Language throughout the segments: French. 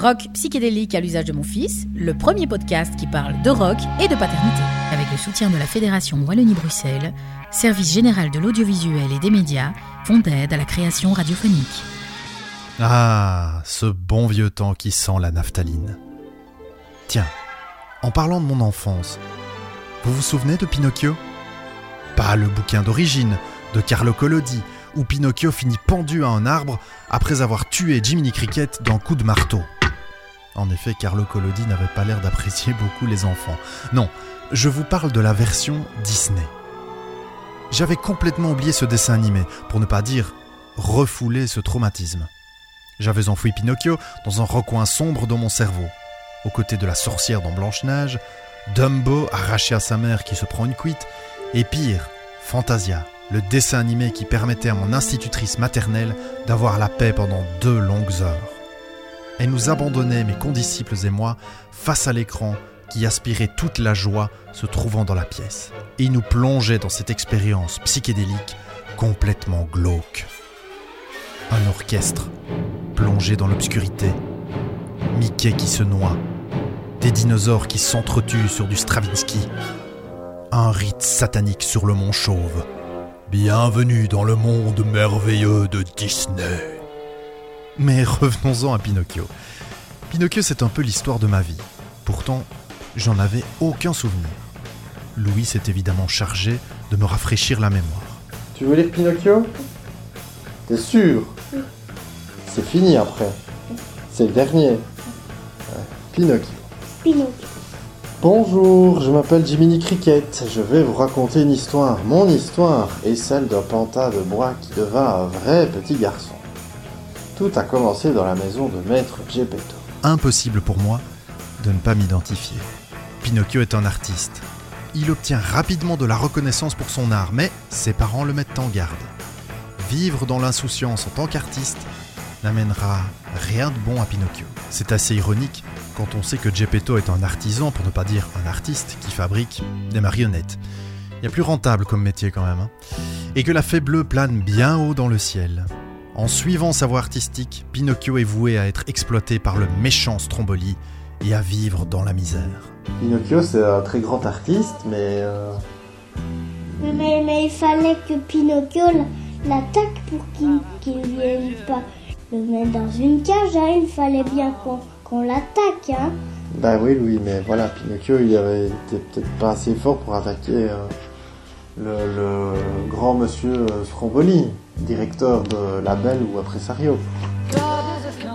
Rock psychédélique à l'usage de mon fils, le premier podcast qui parle de rock et de paternité. Avec le soutien de la Fédération Wallonie-Bruxelles, Service général de l'audiovisuel et des médias, font aide à la création radiophonique. Ah, ce bon vieux temps qui sent la naphtaline. Tiens, en parlant de mon enfance, vous vous souvenez de Pinocchio? Pas le bouquin d'origine de Carlo Collodi, où Pinocchio finit pendu à un arbre après avoir tué Jiminy Cricket d'un coup de marteau. En effet, Carlo Collodi n'avait pas l'air d'apprécier beaucoup les enfants. Non, je vous parle de la version Disney. J'avais complètement oublié ce dessin animé, pour ne pas dire refouler ce traumatisme. J'avais enfoui Pinocchio dans un recoin sombre de mon cerveau, aux côtés de la sorcière dans Blanche-Neige, Dumbo arraché à sa mère qui se prend une cuite, et pire, Fantasia, le dessin animé qui permettait à mon institutrice maternelle d'avoir la paix pendant deux longues heures. Elle nous abandonnait, mes condisciples et moi, face à l'écran qui aspirait toute la joie se trouvant dans la pièce, et nous plongeait dans cette expérience psychédélique complètement glauque. Un orchestre, plongé dans l'obscurité, Mickey qui se noie, des dinosaures qui s'entretuent sur du Stravinsky, un rite satanique sur le mont Chauve. Bienvenue dans le monde merveilleux de Disney. Mais revenons-en à Pinocchio. Pinocchio, c'est un peu l'histoire de ma vie. Pourtant, j'en avais aucun souvenir. Louis s'est évidemment chargé de me rafraîchir la mémoire. Tu veux lire Pinocchio? T'es sûr? C'est fini après. C'est le dernier. Ouais, Pinocchio. Pinocchio. Bonjour, je m'appelle Jiminy Cricket. Je vais vous raconter une histoire, mon histoire, et celle d'un panta de bois qui devint un vrai petit garçon. Tout a commencé dans la maison de maître Geppetto. Impossible pour moi de ne pas m'identifier. Pinocchio est un artiste. Il obtient rapidement de la reconnaissance pour son art, mais ses parents le mettent en garde. Vivre dans l'insouciance en tant qu'artiste n'amènera rien de bon à Pinocchio. C'est assez ironique quand on sait que Geppetto est un artisan, pour ne pas dire un artiste, qui fabrique des marionnettes. Il y a plus rentable comme métier quand même. hein. Et que la fée bleue plane bien haut dans le ciel. En suivant sa voie artistique, Pinocchio est voué à être exploité par le méchant Stromboli et à vivre dans la misère. Pinocchio, c'est un très grand artiste, mais euh, Mais, mais, il fallait que Pinocchio l'attaque pour qu'il qu'il vienne pas le mettre dans une cage. hein. Il fallait bien qu'on qu'on l'attaque. Hein. Bah oui, oui, mais voilà, Pinocchio, il avait été peut-être pas assez fort pour attaquer euh, le, le grand monsieur euh, Stromboli, directeur de label ou impresario.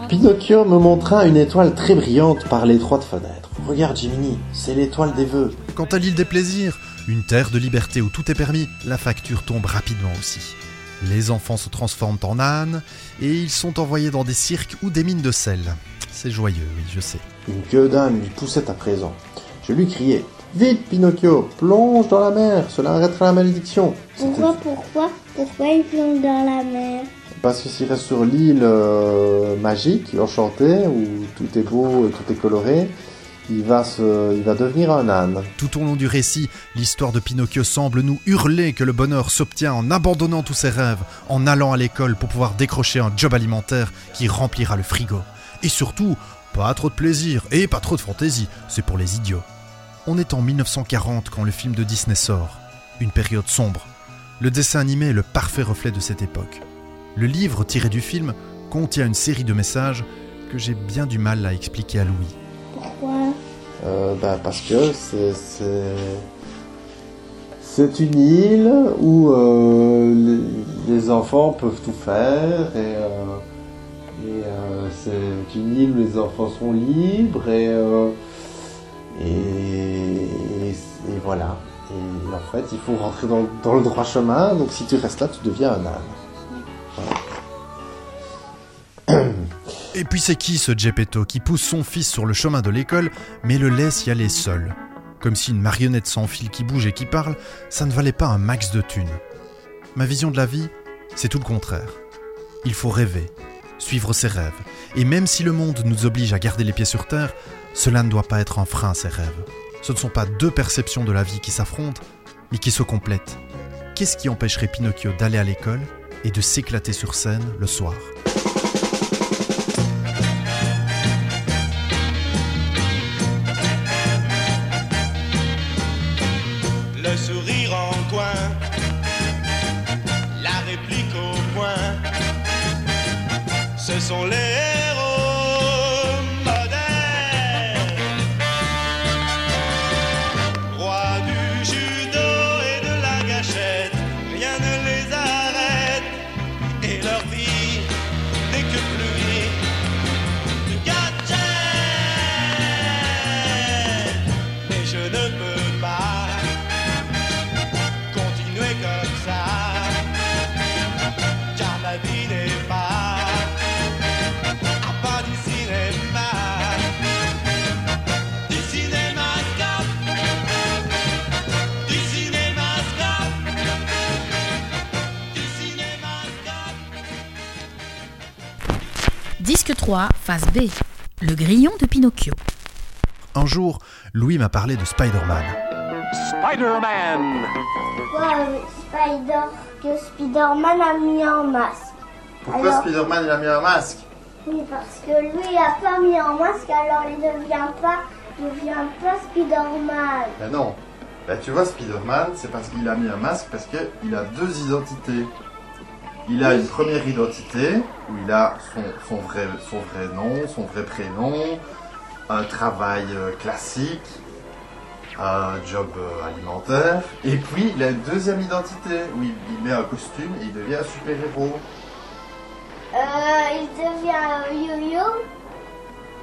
Pinocchio me montra une étoile très brillante par l'étroite fenêtre. Regarde Jiminy, c'est l'étoile des vœux. Quant à l'île des plaisirs, une terre de liberté où tout est permis, la facture tombe rapidement aussi. Les enfants se transforment en ânes et ils sont envoyés dans des cirques ou des mines de sel. C'est joyeux, oui, je sais. Une queue d'âne lui poussait à présent. Je lui criai Vite, Pinocchio, plonge dans la mer, cela arrêtera la malédiction. Pourquoi, pourquoi, pourquoi il plonge dans la mer Parce que s'il reste sur l'île euh, magique, enchantée, où tout est beau, et tout est coloré, il va, se, il va devenir un âne. Tout au long du récit, l'histoire de Pinocchio semble nous hurler que le bonheur s'obtient en abandonnant tous ses rêves, en allant à l'école pour pouvoir décrocher un job alimentaire qui remplira le frigo. Et surtout, pas trop de plaisir et pas trop de fantaisie, c'est pour les idiots. On est en 1940 quand le film de Disney sort, une période sombre. Le dessin animé est le parfait reflet de cette époque. Le livre tiré du film contient une série de messages que j'ai bien du mal à expliquer à Louis. Pourquoi? Euh, bah, parce que c'est, une île où euh, les, les enfants peuvent tout faire et, euh, et euh, c'est une île où les enfants sont libres et, euh, et, voilà. Et en fait, il faut rentrer dans, dans le droit chemin, donc si tu restes là, tu deviens un âne. Et puis c'est qui ce Geppetto qui pousse son fils sur le chemin de l'école mais le laisse y aller seul? Comme si une marionnette sans fil qui bouge et qui parle, ça ne valait pas un max de thunes. Ma vision de la vie, c'est tout le contraire. Il faut rêver, suivre ses rêves. Et même si le monde nous oblige à garder les pieds sur terre, cela ne doit pas être un frein à ses rêves. Ce ne sont pas deux perceptions de la vie qui s'affrontent, mais qui se complètent. Qu'est-ce qui empêcherait Pinocchio d'aller à l'école et de s'éclater sur scène le soir? 3, phase B. Le grillon de Pinocchio. Un jour, Louis m'a parlé de Spider-Man. Spider-Man Pourquoi Spider, que Spider-Man a mis un masque? Pourquoi Alors- Spider-Man il a mis un masque? Oui, parce que lui il a pas mis un masque, alors il devient pas, devient pas Spider-Man. Ben non. Ben tu vois, Spider-Man, c'est parce qu'il a mis un masque, parce qu'il a deux identités. Il a une première identité, où il a son, vrai, nom, son vrai prénom, un travail euh, classique, un job euh, alimentaire, et puis il a une deuxième identité, où il, il met un costume et il devient un super-héros. Euh, il devient un yo-yo.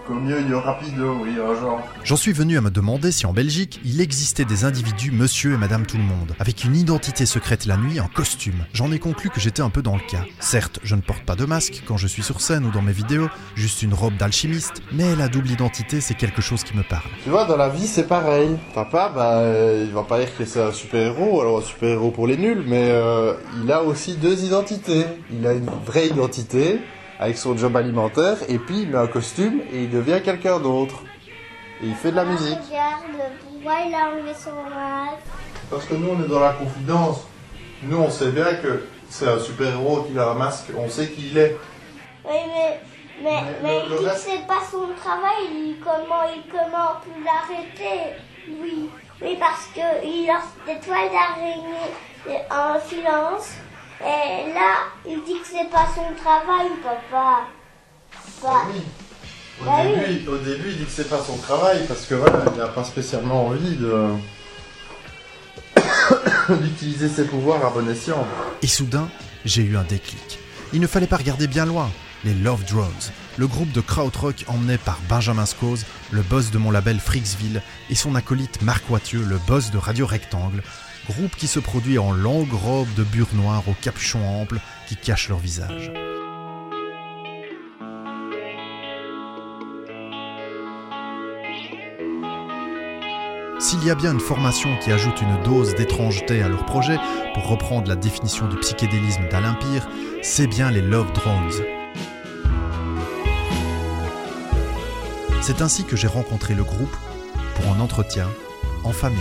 Comme Yo-Yo Rapido, oui, un genre. J'en suis venu à me demander si en Belgique, il existait des individus monsieur et madame tout le monde, avec une identité secrète la nuit en costume. J'en ai conclu que j'étais un peu dans le cas. Certes, je ne porte pas de masque quand je suis sur scène ou dans mes vidéos, juste une robe d'alchimiste, mais la double identité, c'est quelque chose qui me parle. Tu vois, dans la vie, c'est pareil. Papa, bah, euh, il va pas dire que c'est un super-héros, alors un super-héros pour les nuls, mais euh, il a aussi deux identités. Il a une vraie identité, avec son job alimentaire, et puis il met un costume et il devient quelqu'un d'autre. Et il fait de la musique. Regarde, pourquoi il a enlevé son masque Parce que nous, on est dans la confidence. Nous, on sait bien que c'est un super-héros qui a un masque, on sait qui il est. Oui, mais, mais, Mais mais le- le il dit que reste- c'est pas son travail, il, comment il comment on peut l'arrêter Oui, oui, parce que il lance des toiles d'araignée en silence, et là, il dit que c'est pas son travail, papa. Bah, Oui. Au, Bah oui. début, au début, il dit que c'est pas son travail parce que voilà, il n'a pas spécialement envie de d'utiliser ses pouvoirs à bon escient. Et soudain, j'ai eu un déclic. Il ne fallait pas regarder bien loin. Les Love Drones, le groupe de krautrock emmené par Benjamin Scose, le boss de mon label Frixville, et son acolyte Marc Wathieu, le boss de Radio Rectangle, groupe qui se produit en longue robe de bure noire au capuchon ample qui cache leur visage. S'il y a bien une formation qui ajoute une dose d'étrangeté à leur projet, pour reprendre la définition du psychédélisme d'Alain c'est bien les Love Drones. C'est ainsi que j'ai rencontré le groupe pour un entretien en famille.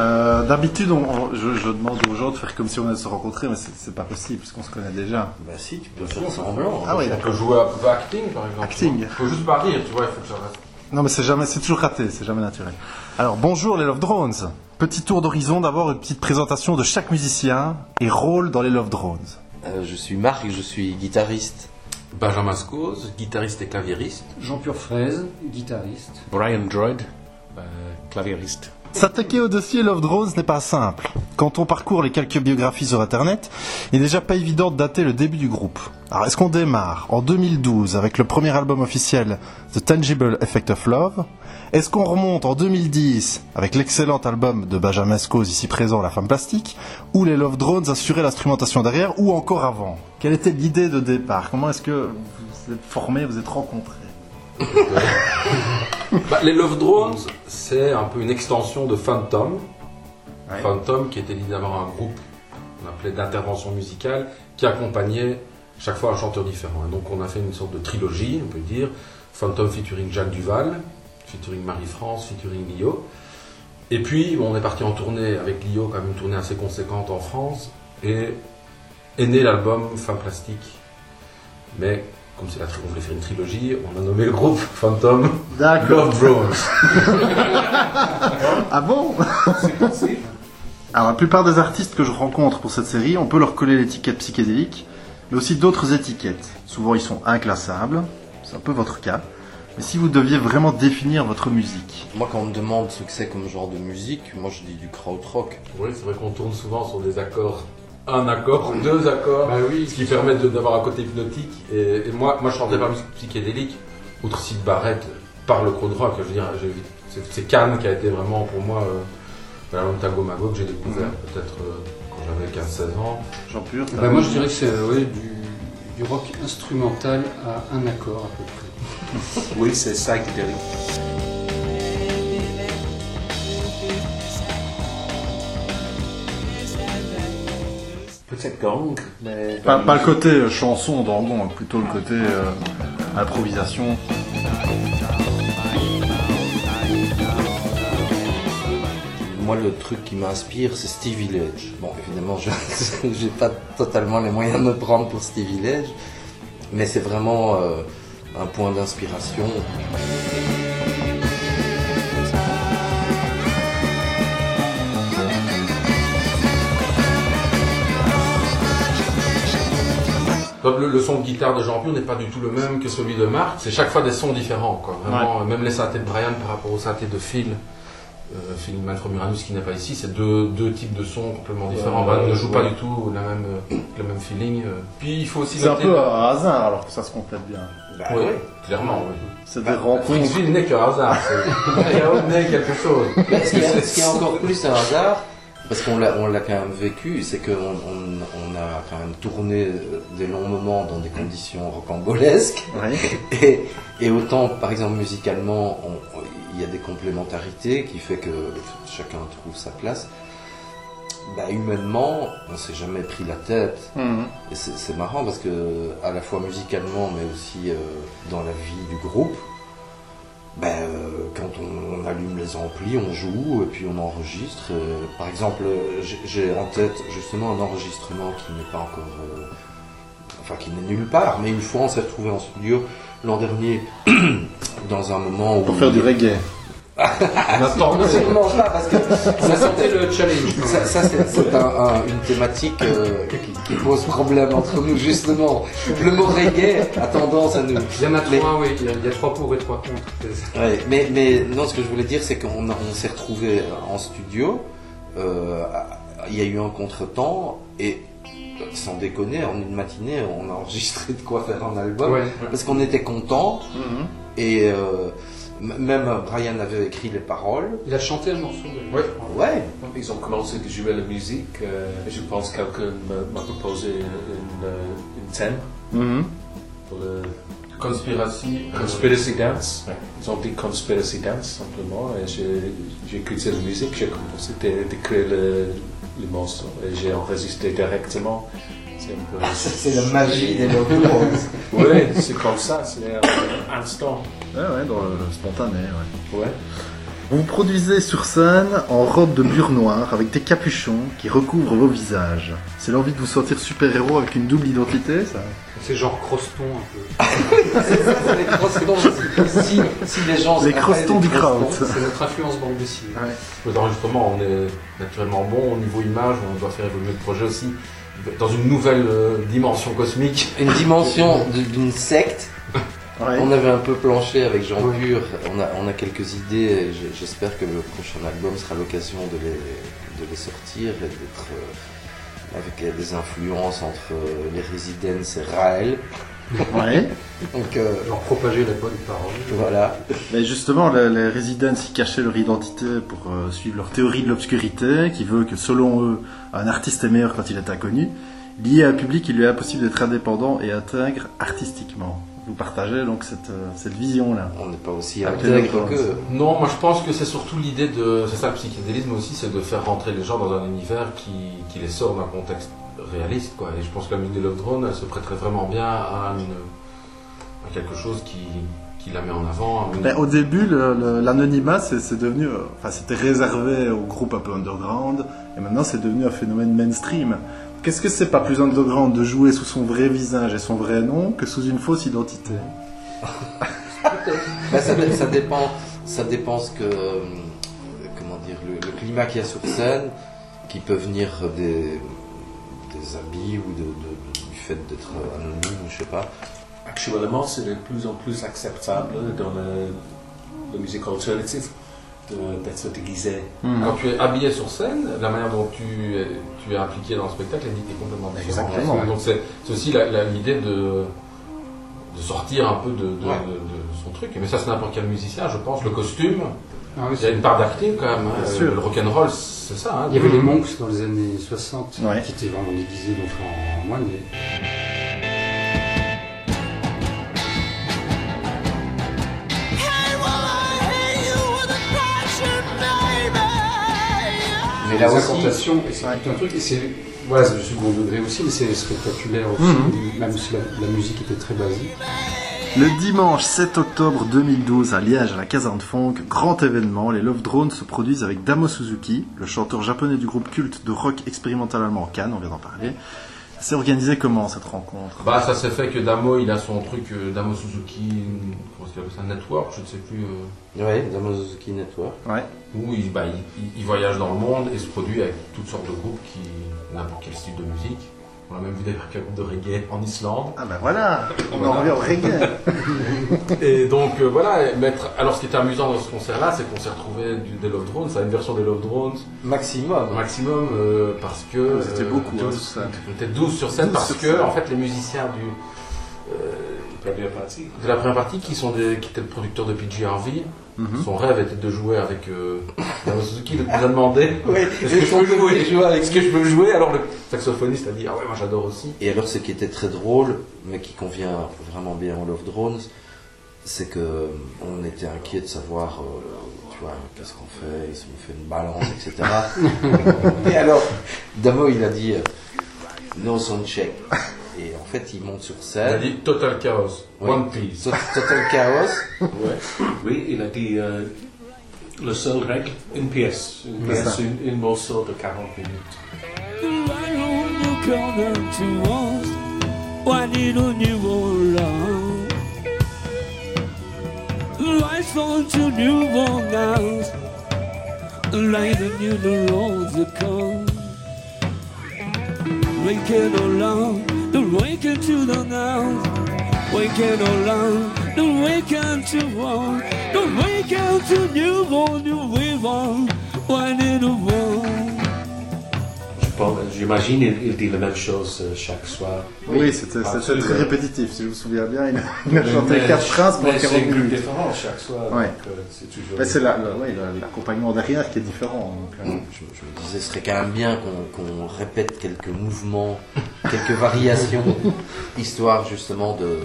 Euh, D'habitude, je, je demande aux gens de faire comme si on allait se rencontrer, mais c'est pas possible puisqu'on se connaît déjà. Bah si, tu peux faire semblant. Ah oui, On peut jouer un peu à acting par exemple. Acting. Faut juste pas rire, tu vois, il faut que ça reste. Non, mais c'est jamais, c'est toujours raté, c'est jamais naturel. Alors, bonjour les Love Drones. Petit tour d'horizon, d'abord une petite présentation de chaque musicien et rôle dans les Love Drones. Euh, je suis Marc, je suis guitariste. Benjamin Scose, guitariste et claviériste. Jean-Pierre Fraise, guitariste. Brian Droid, euh, claviériste. S'attaquer au dossier Love Drones n'est pas simple. Quand on parcourt les quelques biographies sur internet, il n'est déjà pas évident de dater le début du groupe. Alors est-ce qu'on démarre en 2012 avec le premier album officiel The Tangible Effect of Love? Est-ce qu'on remonte en 2010 avec l'excellent album de Benjamin Scose ici présent La Femme Plastique Où les Love Drones assuraient l'instrumentation derrière ou encore avant? Quelle était l'idée de départ? Comment est-ce que vous êtes formés, vous êtes rencontrés? Bah, les Love Drones, c'est un peu une extension de Phantom. Ouais. Phantom qui était l'idée d'avoir un groupe qu'on appelait d'intervention musicale qui accompagnait chaque fois un chanteur différent. Et donc on a fait une sorte de trilogie, on peut dire. Phantom featuring Jacques Duval, featuring Marie-France, featuring Lio. Et puis on est parti en tournée avec Lio, quand même une tournée assez conséquente en France. Et est né l'album Femme Plastique. Mais comme c'est la on voulait faire une trilogie, on a nommé le groupe Phantom D'accord. Love Drones. Ah bon? Alors la plupart des artistes que je rencontre pour cette série, on peut leur coller l'étiquette psychédélique, mais aussi d'autres étiquettes. Souvent ils sont inclassables, c'est un peu votre cas. Mais si vous deviez vraiment définir votre musique Moi, quand on me demande ce que c'est comme genre de musique, moi je dis du krautrock. Oui, c'est vrai qu'on tourne souvent sur des accords. Un accord, deux accords, ce qui permet d'avoir un côté hypnotique. Et, et moi, moi, je chantais pas musique psychédélique, outre Sid Barrett, par le crowd rock. Je veux dire, c'est- Cannes qui a été vraiment pour moi euh, la Montago Mago que j'ai découvert peut-être euh, quand j'avais 15-16 ans. Jean Pur Bah, moi, je dirais que c'est euh, ouais, du, du rock instrumental à un accord à peu près. Oui, c'est gang, mais... Pas, pas le côté euh, chanson d'orgon, hein, plutôt le côté euh, improvisation. Moi, le truc qui m'inspire, c'est Stevie Village. Bon, évidemment, je j'ai pas totalement les moyens de me prendre pour Stevie Village, mais c'est vraiment euh, un point d'inspiration. Donc, le, le son de guitare de Jean Pur n'est pas du tout le même que celui de Marc. C'est chaque fois des sons différents, quoi. Vraiment, même les synthés de Brian par rapport aux synthés de Phil. Euh, Phil Manfred Muranus qui n'est pas ici, c'est deux, deux types de sons complètement différents. Ouais, Brian ne ouais, joue pas du tout la même, euh, le même feeling. euh. Puis il faut aussi C'est un peu un hasard alors que ça se complète bien. oui, clairement, oui. C'est des rencontres. Fricksville n'est qu'un hasard. c'est- Chaos n'est quelque chose. Mais ce qui est encore plus un hasard, parce qu'on l'a, on l'a quand même vécu, c'est qu'on on, on a quand même tourné euh, des longs moments dans des conditions rocambolesques. Et, et autant, par exemple, musicalement, il y a des complémentarités qui fait que chacun trouve sa place. Bah, humainement, on s'est jamais pris la tête. Mhm. Et c'est, c'est marrant parce que, à la fois musicalement, mais aussi euh, dans la vie du groupe, ben, euh, quand on, on allume les amplis, on joue et puis on enregistre. Euh, par exemple, euh, j'ai, en tête justement un enregistrement qui n'est pas encore. enfin, qui n'est nulle part, mais une fois on s'est retrouvé en studio l'an dernier dans un moment où. Pour faire du reggae. Attends, Absolument pas, parce que On a tenté le challenge. ça, ça, c'est, un- un- une thématique euh, qui, qui pose problème entre nous, justement. Le mot reggae a tendance à nous. Il y en a Mais- trois, oui. Il y a, il y a trois pour et trois contre. Ouais, mais, mais non, ce que je voulais dire, c'est qu'on on s'est retrouvé en studio. euh, Il y a eu un contretemps et sans déconner, en une matinée, on a enregistré de quoi faire un album Ouais. parce qu'on était content Mhm. et euh, même Brian avait écrit les paroles. Il a chanté le morceau. de- Ouais. Ouais. Ils ont commencé à jouer la musique. euh, et je pense que quelqu'un m'a- proposé une, une, une thème Mhm. pour le Conspiracy. euh, Conspiracy Dance. Ils ont dit Conspiracy Dance simplement. Et j'ai écouté cette musique, j'ai commencé de- d'écrire le, le morceau et j'ai enregistré directement. C'est un peu. C'est la magie des locaux. Oui, c'est comme ça, c'est un instant. Ouais, ouais, dans le spontané, ouais. Ouais. Vous vous produisez sur scène en robe de bure noire avec des capuchons qui recouvrent vos visages. C'est l'envie de vous sentir super-héros avec une double identité, ça C'est genre croston un peu. c'est ça, c'est les crostons. Si, si les gens Les crostons des du crowd. C'est notre influence bande dessinée. Les enregistrements, on est naturellement bon au niveau image, on doit faire évoluer le projet aussi dans une nouvelle euh, dimension cosmique. Une dimension d'une secte. Ouais. On avait un peu planché avec Jean Pur, on a, on a quelques idées, j'espère que le prochain album sera l'occasion de les, de les sortir et d'être euh, avec des influences entre euh, les Residents et Raël. Ouais. Donc euh, Genre propager la bonne parole. voilà. Mais justement, les, les Residents y cachaient leur identité pour euh, suivre leur théorie de l'obscurité, qui veut que selon eux, un artiste est meilleur quand il est inconnu. Lié à un public, il lui est impossible d'être indépendant et intègre artistiquement. Vous partagez donc cette, euh, cette vision-là. On n'est pas aussi intègre que. Non, moi je pense que c'est surtout l'idée de. C'est ça le psychédélisme aussi, c'est de faire rentrer les gens dans un univers qui, qui les sort d'un contexte réaliste. Quoi. Et je pense que la musique de Love Drone, elle se prêterait vraiment bien à, une, à quelque chose qui, qui la met en avant. une- Ben, au début, le- le- l'anonymat, c'est devenu, euh, enfin, c'était réservé aux groupes un peu underground, et maintenant c'est devenu un phénomène mainstream. Qu'est-ce que c'est pas plus underground de jouer sous son vrai visage et son vrai nom que sous une fausse identité? Ça, dé- ça dépend, ça dépend ce que, euh, comment dire, le, le climat qu'il y a sur scène, qui peut venir des, des habits ou de, de- du fait d'être anonyme, je sais pas. Actuellement, c'est de plus en plus acceptable dans le- la musique alternative de- d'être déguisé. Quand tu es habillé sur scène, la manière dont tu es, tu es impliqué dans le spectacle est, est complètement différente. Exactement. Donc c'est c'est aussi la- la- l'idée de, de sortir un peu de, de- Ouais. de- de son truc. Mais ça, c'est n'importe quel musicien, je pense. Le costume, Ah oui, il y a une part d'acting quand même. hein. Bien sûr. Le rock'n'roll, c'est ça. hein. Il y avait les monks dans les années 60 Ouais. qui étaient vraiment déguisés donc en moine. mais- incantations, et c'est un truc, et c'est voilà, c'est du second degré aussi, mais c'est spectaculaire aussi, Mhm. même si la, la musique était très basique. Le dimanche 7 octobre 2012 à Liège, à la caserne Funk, grand événement, les Love Drones se produisent avec Damo Suzuki, le chanteur japonais du groupe culte de rock expérimental allemand Cannes, on vient d'en parler. C'est organisé comment cette rencontre? Bah, ça s'est fait que Damo, il a son truc, euh, Damo Suzuki, comment est-ce qu'il appelle ça, Network, je ne sais plus. euh, ouais, Damo Suzuki Network. Ouais. où il, bah, il voyage dans le monde et se produit avec toutes sortes de groupes qui n'importe quel style de musique. On a même vu des groupes de reggae en Islande. Ah ben voilà, on en Voilà. revient au reggae. Et donc euh, voilà, mettre... alors ce qui était amusant dans ce concert-là, c'est qu'on s'est retrouvé du, des Love Drones, c'est une version des Love Drones Maximum. maximum euh, parce que Vous étiez beaucoup, hein, 12, sur scène. on était 12 sur scène 12 parce sur que scène. en fait les musiciens du euh, Première partie. de la première partie qui sont des, qui étaient le producteur de PG Harvey, Mhm. son rêve était de jouer avec euh, Suzuki, il nous a demandé Oui, est-ce que je peux jouer, est-ce que je peux jouer Alors le saxophoniste a dit ah ouais moi j'adore aussi. Et alors, ce qui était très drôle, mais qui convient vraiment bien au Love Drones, c'est que on était inquiet de savoir, euh, tu vois, qu'est-ce qu'on fait, si on fait une balance, etc. et alors, Damo, il a dit euh, no sound check. Et en fait, il monte sur Il a scène. dit Total Chaos, Oui. One Piece. Tot- Total chaos. Ouais. Oui, il a dit euh, le seul règle, une pièce. Une pièce, une, une morceau de 40 minutes. Lights on to new world now. Light the new the roads that come. Waking along, the waking to the now. Waking along, the waking to one. The waking to new world, new wave on. Why did the world? J'imagine il, il dit la même chose euh, chaque soir. Oui, c'était très répétitif, si je me souviens bien. Il a, il a chanté Mais- quatre phrases pendant mais 40 C'est un groupe minutes. différent chaque soir. Euh, c'est toujours. Mais c'est la- la- ouais, la- l'accompagnement derrière qui est différent. donc, euh, Je, je me disais, ce serait quand même bien qu'on répète quelques mouvements, quelques variations, histoire justement de,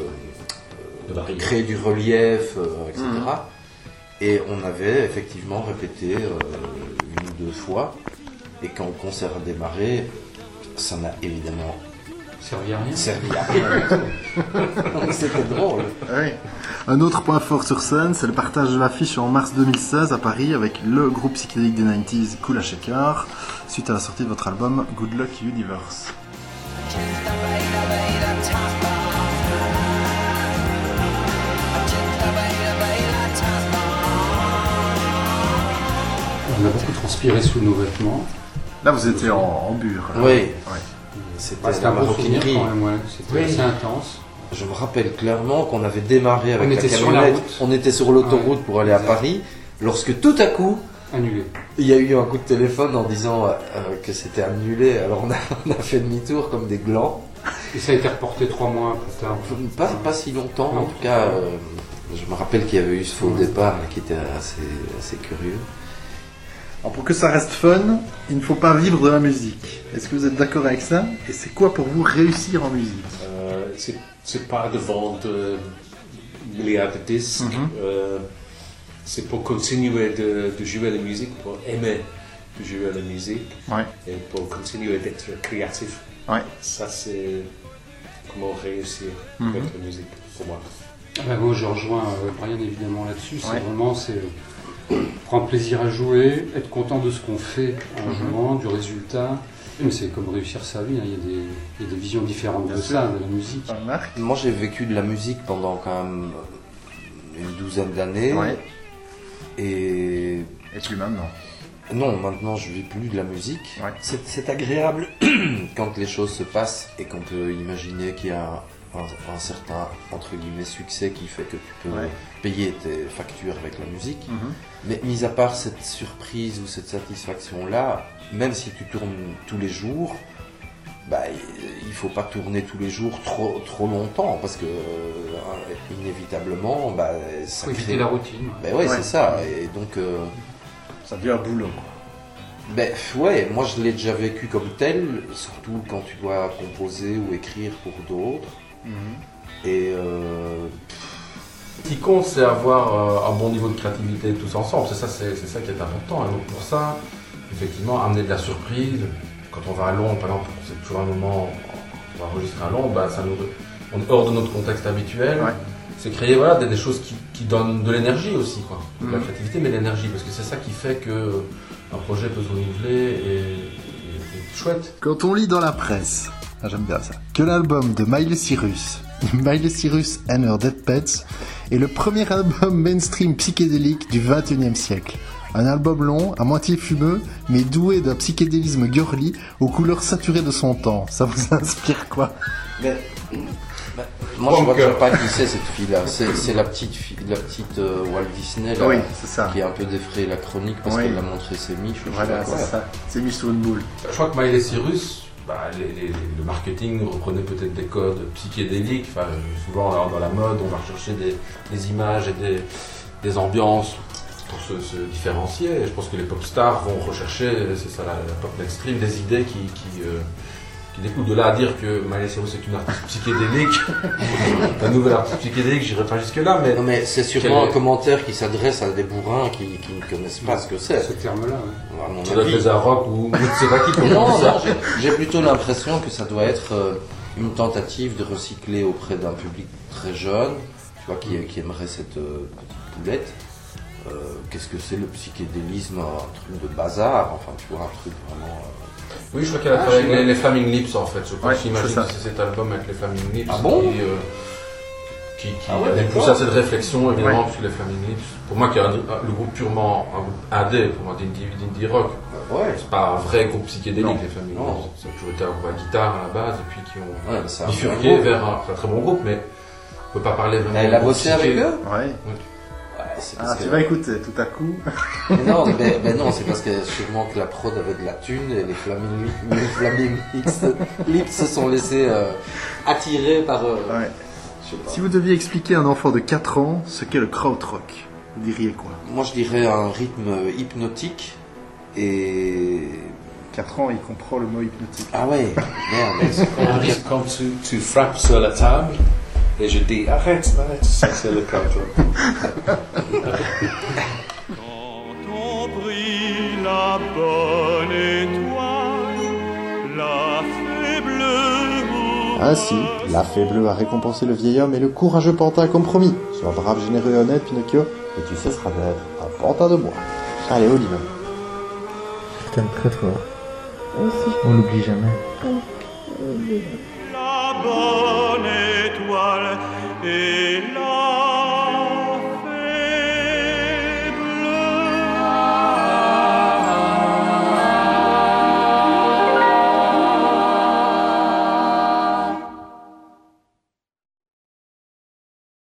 créer du relief, euh, etc. Et on avait effectivement répété euh, une ou deux fois. Et quand le concert a démarré, ça n'a évidemment Servi à rien. servi à rien. C'était drôle. Oui. Un autre point fort sur scène, c'est le partage de l'affiche en mars 2016 à Paris avec le groupe psychédélique des 90s Kula Shaker, suite à la sortie de votre album Good Luck Universe. On a beaucoup transpiré sous nos vêtements. Là, vous étiez en, en bure. Oui. Ouais. C'était Bah, la un beau souvenir maroquinerie. quand même, ouais. C'était Oui. assez intense. Je me rappelle clairement qu'on avait démarré avec On la était sur la route. On était sur l'autoroute Ouais. pour aller à. Paris. Lorsque tout à coup, Annulé. il y a eu un coup de téléphone en disant euh, que c'était annulé. Alors on a, on a fait demi-tour comme des glands. Et ça a été reporté trois mois plus tard. Pas, pas si longtemps, Non. en tout cas. euh, je me rappelle qu'il y avait eu ce faux départ là, qui était assez, assez curieux. Alors, pour que ça reste fun, il ne faut pas vivre de la musique. Est-ce que vous êtes d'accord avec ça? Et c'est quoi pour vous réussir en musique? Euh, c'est- c'est pas de vendre euh, milliards de disques. Mhm. euh, c'est pour continuer de, de jouer la musique, pour aimer de jouer la musique Ouais. et pour continuer d'être créatif. Ouais. Ça, c'est comment réussir Mhm. avec la musique pour moi. Ah bah, moi, je rejoins euh, Brian évidemment là-dessus. C'est Ouais. vraiment c'est euh, prendre plaisir à jouer, être content de ce qu'on fait en Mhm. jouant, du résultat. Mais c'est comme réussir sa vie. hein. Il, y a des, il y a des visions différentes Bien de sûr. ça, de la musique. Euh, Moi j'ai vécu de la musique pendant quand même une douzaine d'années. Ouais. Et Et plus maintenant? Non, maintenant je vis plus de la musique. C'est c'est agréable quand les choses se passent et qu'on peut imaginer qu'il y a un, un certain entre guillemets succès qui fait que tu peux Ouais. payer tes factures avec la musique. Mhm. Mais mis à part cette surprise ou cette satisfaction là, même si tu tournes tous les jours, bah, il faut pas tourner tous les jours trop trop longtemps parce que euh, inévitablement bah, ça Faut éviter crée- la routine. Ben ouais, Ouais. c'est ça. Et donc euh, Ça devient un boulot. ben ouais, moi je l'ai déjà vécu comme tel, surtout quand tu dois composer ou écrire pour d'autres. Et euh, Ce qui compte, c'est avoir euh, un bon niveau de créativité tous ensemble. C'est ça, c'est, c'est ça qui est important. Et donc pour ça, effectivement, amener de la surprise. Quand on va à Londres, par exemple, c'est toujours un moment, on va enregistrer à Londres, bah, ça nous, on est hors de notre contexte habituel. Ouais. C'est créer voilà, des, des choses qui, qui donnent de l'énergie aussi. Quoi. De la Mhm. créativité, mais de l'énergie. Parce que c'est ça qui fait que un projet peut se renouveler et chouette. Quand on lit dans la presse, ah, j'aime bien ça, que l'album de Miley Cyrus, Miley Cyrus and Her Dead Pets, est le premier album mainstream psychédélique du 21e siècle. Un album long, à moitié fumeux, mais doué d'un psychédélisme girly aux couleurs saturées de son temps. Ça vous inspire quoi? Mais- moi je vois déjà pas qui c'est cette fille-là. C'est, c'est la petite fille, la petite euh, Walt Disney là, Oui, c'est ça. qui a un peu défrayé la chronique parce Oui. qu'elle a montré ses miches. Voilà, c'est ça. C'est mis sur une boule. Je crois que Miley Cyrus, bah, les- les- le marketing reprenait peut-être des codes psychédéliques. Enfin, souvent dans, dans la mode, on va rechercher des, des images et des, des ambiances pour se, se différencier. Et je pense que les pop stars vont rechercher, c'est ça la, la pop mainstream, des idées qui, qui, euh, qui découlent de là à dire que Miley Cyrus est une artiste psychédélique. La nouvelle artiste psychédélique, j'irai pas jusque-là, mais Non mais c'est sûrement Quel- un commentaire qui s'adresse à des bourrins qui, qui ne connaissent pas ce que c'est. Ce terme-là, ouais. Ça doit être Arocs ou je ne sais pas qui Non, ça. non, j'ai- plutôt l'impression que ça doit être euh, une tentative de recycler auprès d'un public très jeune, tu vois, qui, qui aimerait cette euh, petite poulette. Euh, Qu'est-ce que c'est le psychédélisme Un truc de bazar, enfin, tu vois, un truc vraiment. euh, Oui, je crois qu'elle a travaillé avec les, les Flaming Lips en fait. Je pense Ouais, j'imagine que c'est cet album avec les Flaming Lips Ah bon qui, euh, qui, qui Ah ouais, a poussé à cette réflexion évidemment, Ouais. parce que les Flaming Lips, pour moi qui est un- un- le groupe purement un groupe AD, pour moi d'indie rock, Ouais, c'est pas un vrai groupe psychédélique Non. les Flaming. Lips. Ça a toujours été un groupe à guitare à la base et puis qui ont un bifurqué vers un très très bon groupe, mais on peut pas parler vraiment. Elle de a bossé avec eux Ouais. Ouais, c'est parce Ah, que- tu vas écouter tout à coup. Non, mais, mais non, c'est parce que sûrement que la prod avait de la thune et les Flaming Flaming Lips, se sont laissés euh, attirer par. euh, Ouais. je sais pas. Si vous deviez expliquer à un enfant de 4 ans ce qu'est le krautrock, vous diriez quoi? Moi, je dirais un rythme hypnotique et. 4 ans, il comprend le mot hypnotique. Ah ouais, merde. Quand tu, tu frappes sur la table et je dis arrête, arrête, ça c'est le krautrock. Quand on la bonne étoile, la fée bleue. Ainsi, la fée bleue a récompensé le vieil homme et le courageux pantin comme promis. Sois brave, généreux et honnête, Pinocchio, et tu cesseras d'être un pantin de bois. Allez, Olive. Je t'aime très fort. On l'oublie jamais. La bonne étoile et la